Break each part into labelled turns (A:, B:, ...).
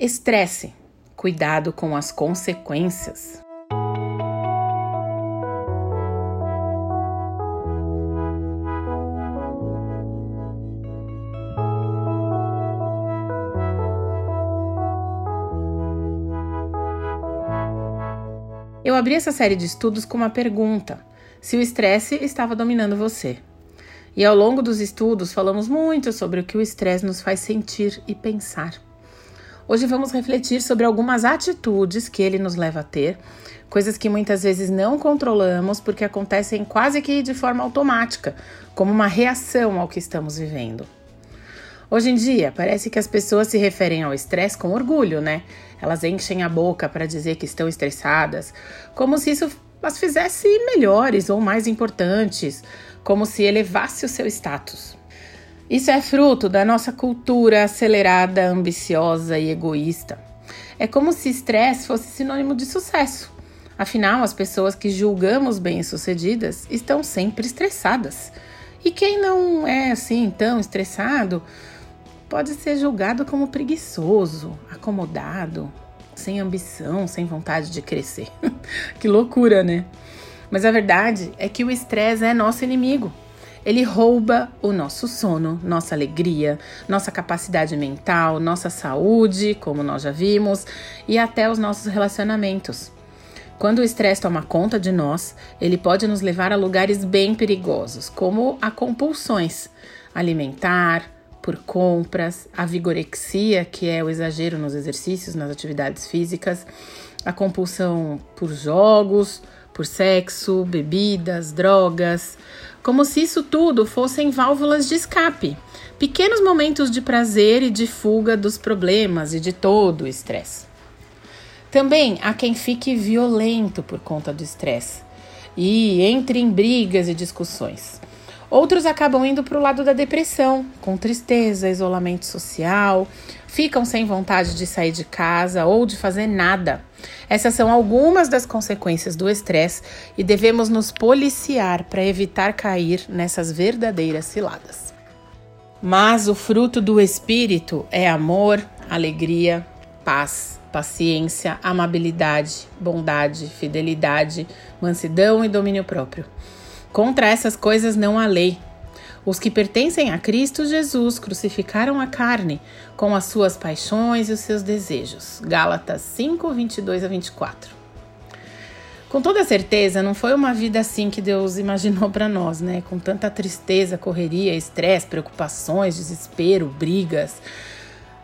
A: Estresse. Cuidado com as consequências. Eu abri essa série de estudos com uma pergunta: se o estresse estava dominando você. E ao longo dos estudos falamos muito sobre o que o estresse nos faz sentir e pensar. Hoje vamos refletir sobre algumas atitudes que ele nos leva a ter, coisas que muitas vezes não controlamos porque acontecem quase que de forma automática, como uma reação ao que estamos vivendo. Hoje em dia, parece que as pessoas se referem ao estresse com orgulho, né? Elas enchem a boca para dizer que estão estressadas, como se isso as fizesse melhores ou mais importantes, como se elevasse o seu status. Isso é fruto da nossa cultura acelerada, ambiciosa e egoísta. É como se estresse fosse sinônimo de sucesso. Afinal, as pessoas que julgamos bem-sucedidas estão sempre estressadas. E quem não é assim tão estressado pode ser julgado como preguiçoso, acomodado, sem ambição, sem vontade de crescer. que loucura, né? Mas a verdade é que o estresse é nosso inimigo. Ele rouba o nosso sono, nossa alegria, nossa capacidade mental, nossa saúde, como nós já vimos, e até os nossos relacionamentos. Quando o estresse toma conta de nós, ele pode nos levar a lugares bem perigosos, como a compulsões alimentar, por compras, a vigorexia, que é o exagero nos exercícios, nas atividades físicas, a compulsão por jogos, por sexo, bebidas, drogas, como se isso tudo fossem válvulas de escape, pequenos momentos de prazer e de fuga dos problemas e de todo o estresse. Também há quem fique violento por conta do estresse e entre em brigas e discussões. Outros acabam indo para o lado da depressão, com tristeza, isolamento social, ficam sem vontade de sair de casa ou de fazer nada. Essas são algumas das consequências do estresse e devemos nos policiar para evitar cair nessas verdadeiras ciladas. Mas o fruto do espírito é amor, alegria, paz, paciência, amabilidade, bondade, fidelidade, mansidão e domínio próprio. Contra essas coisas não há lei. Os que pertencem a Cristo Jesus crucificaram a carne com as suas paixões e os seus desejos. Gálatas 5, 22 a 24. Com toda certeza, não foi uma vida assim que Deus imaginou para nós, né? Com tanta tristeza, correria, estresse, preocupações, desespero, brigas.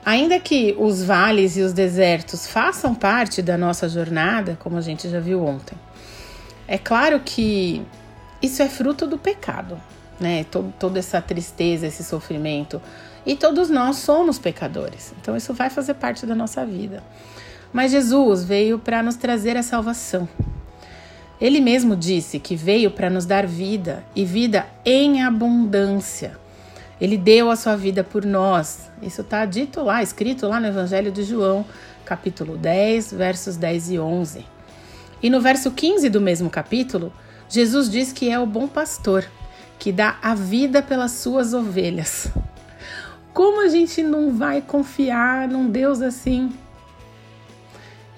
A: Ainda que os vales e os desertos façam parte da nossa jornada, como a gente já viu ontem, é claro que isso é fruto do pecado, né? Todo, toda essa tristeza, esse sofrimento. E todos nós somos pecadores. Então isso vai fazer parte da nossa vida. Mas Jesus veio para nos trazer a salvação. Ele mesmo disse que veio para nos dar vida e vida em abundância. Ele deu a sua vida por nós. Isso está dito lá, escrito lá no Evangelho de João, capítulo 10, versos 10 e 11. E no verso 15 do mesmo capítulo, Jesus diz que é o bom pastor, que dá a vida pelas suas ovelhas. Como a gente não vai confiar num Deus assim?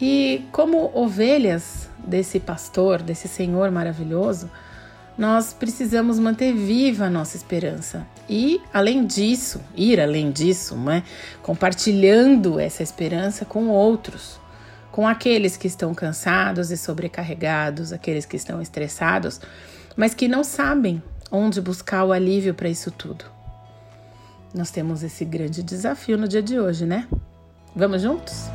A: E como ovelhas desse pastor, desse Senhor maravilhoso, nós precisamos manter viva a nossa esperança. E, além disso, ir além disso, né? compartilhando essa esperança com outros com aqueles que estão cansados e sobrecarregados, aqueles que estão estressados, mas que não sabem onde buscar o alívio para isso tudo. Nós temos esse grande desafio no dia de hoje, né? Vamos juntos?